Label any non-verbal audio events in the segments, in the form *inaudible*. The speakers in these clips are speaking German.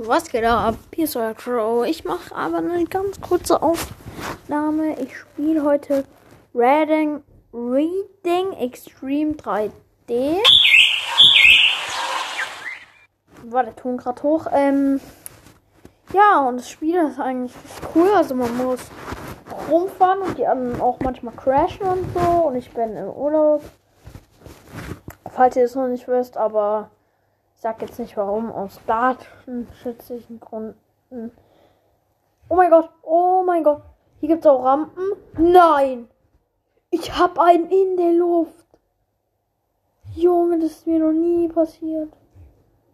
Was geht ab? Hier ist euer Crow. Ich mache aber eine ganz kurze Aufnahme. Ich spiele heute Reading, Reading Extreme 3D. War der Ton gerade hoch. Ähm, ja, und das Spiel ist eigentlich cool. Also man muss rumfahren und die anderen auch manchmal crashen und so. Und ich bin im Urlaub. Falls ihr es noch nicht wisst, aber ich sag jetzt nicht warum, aus datenschützlichen Gründen. Oh mein Gott, oh mein Gott. Hier gibt es auch Rampen. Nein! Ich hab einen in der Luft. Junge, das ist mir noch nie passiert.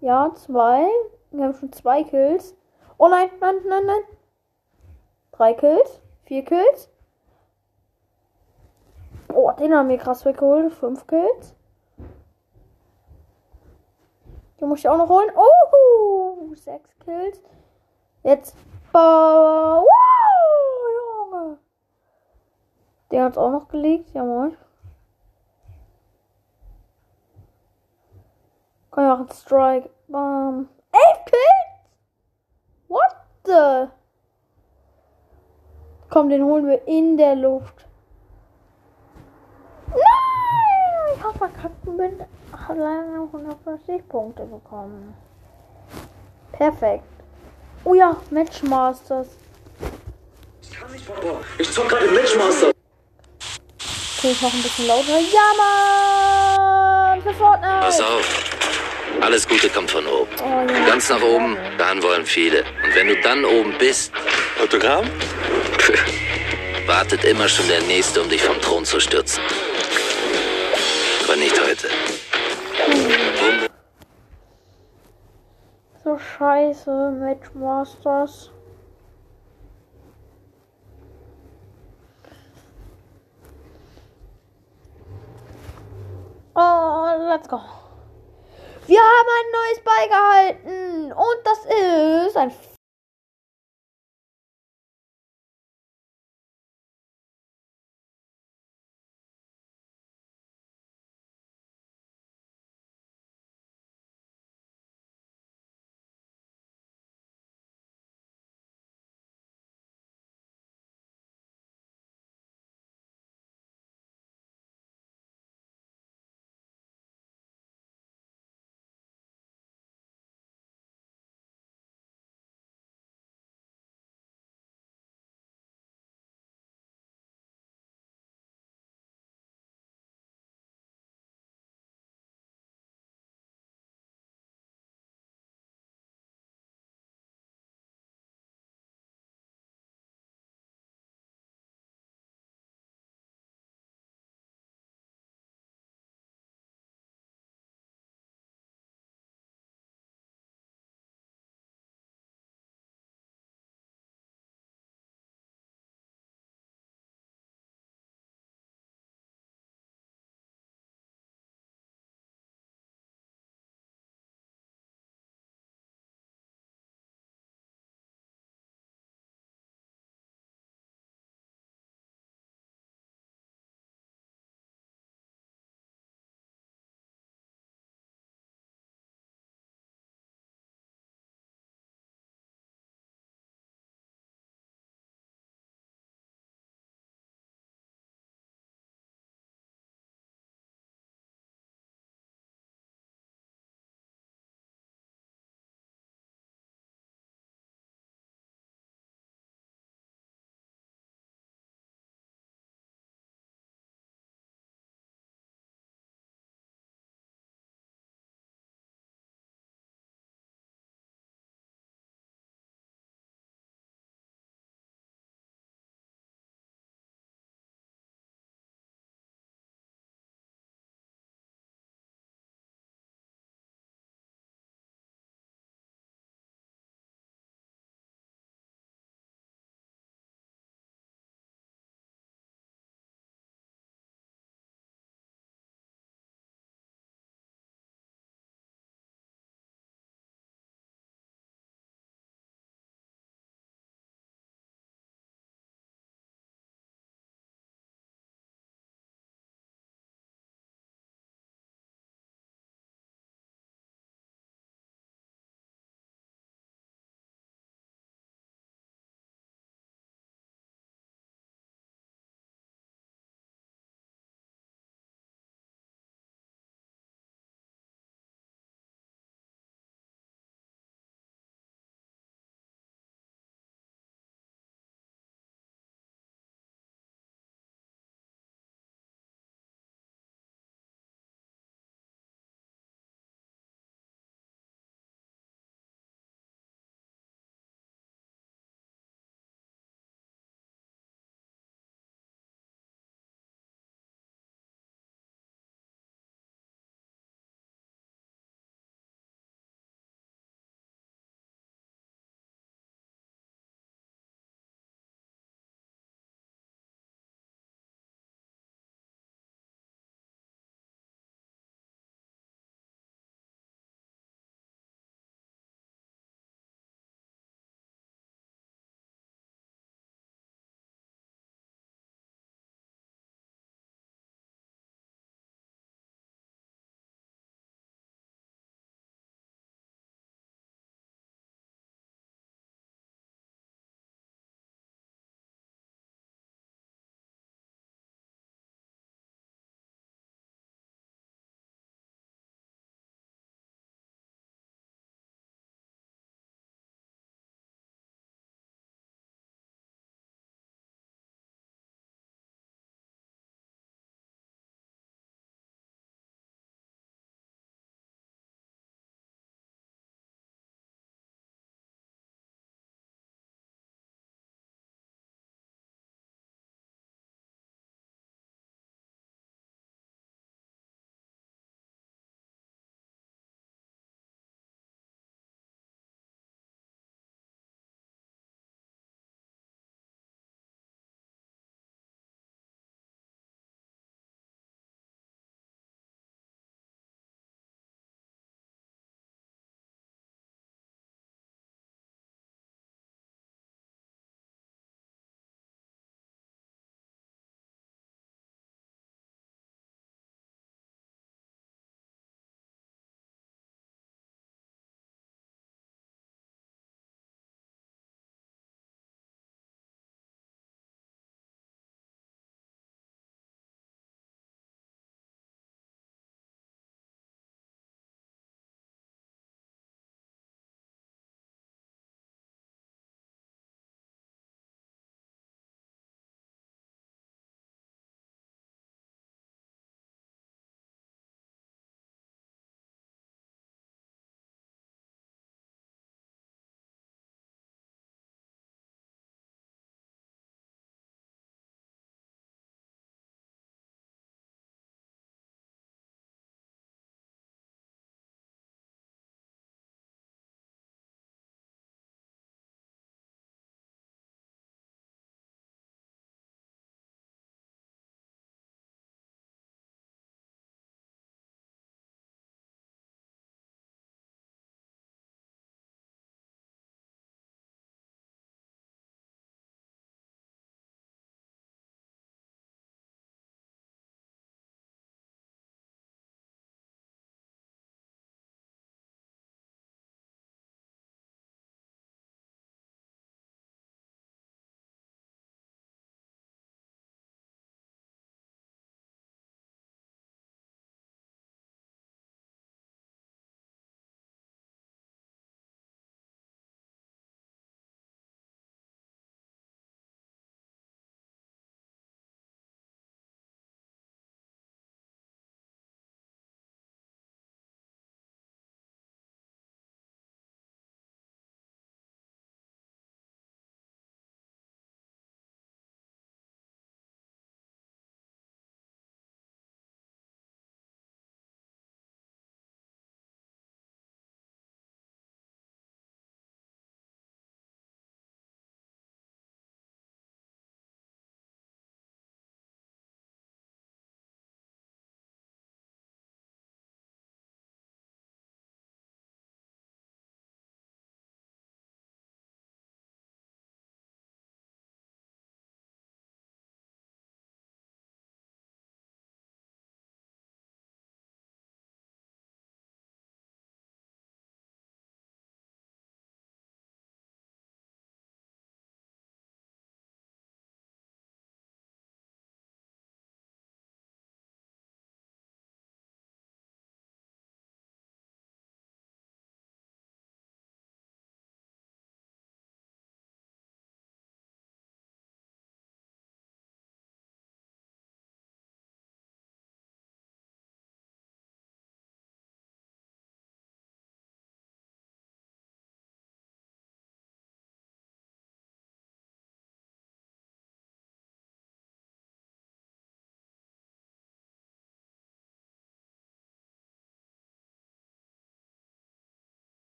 Ja, zwei. Wir haben schon zwei Kills. Oh nein, nein, nein, nein. Drei Kills. Vier Kills. Oh, den haben wir krass weggeholt. Fünf Kills. Den muss ich auch noch holen. Oh, sechs Kills. Jetzt. Wow, Junge. Der hat auch noch gelegt. Ja, moin. Komm, wir machen Strike. Bam. Elf Kills? What the? Komm, den holen wir in der Luft. Nein! Ich hab verkackt und bin alleine 150 Punkte bekommen. Perfekt. Oh ja, Matchmasters. Ich kann nicht, Papa. Ich zock gerade Matchmaster. Okay, ich mach ein bisschen lauter. Ja, Mann! Für Fortnite! Pass auf. Alles Gute kommt von oben. Oh, ja. Ganz nach oben, dahin wollen viele. Und wenn du dann oben bist, Autogramm? *laughs* wartet immer schon der Nächste, um dich vom Thron zu stürzen. Aber nicht heute. So scheiße, Matchmasters. Oh, let's go. Wir haben ein neues beigehalten. Und das ist ein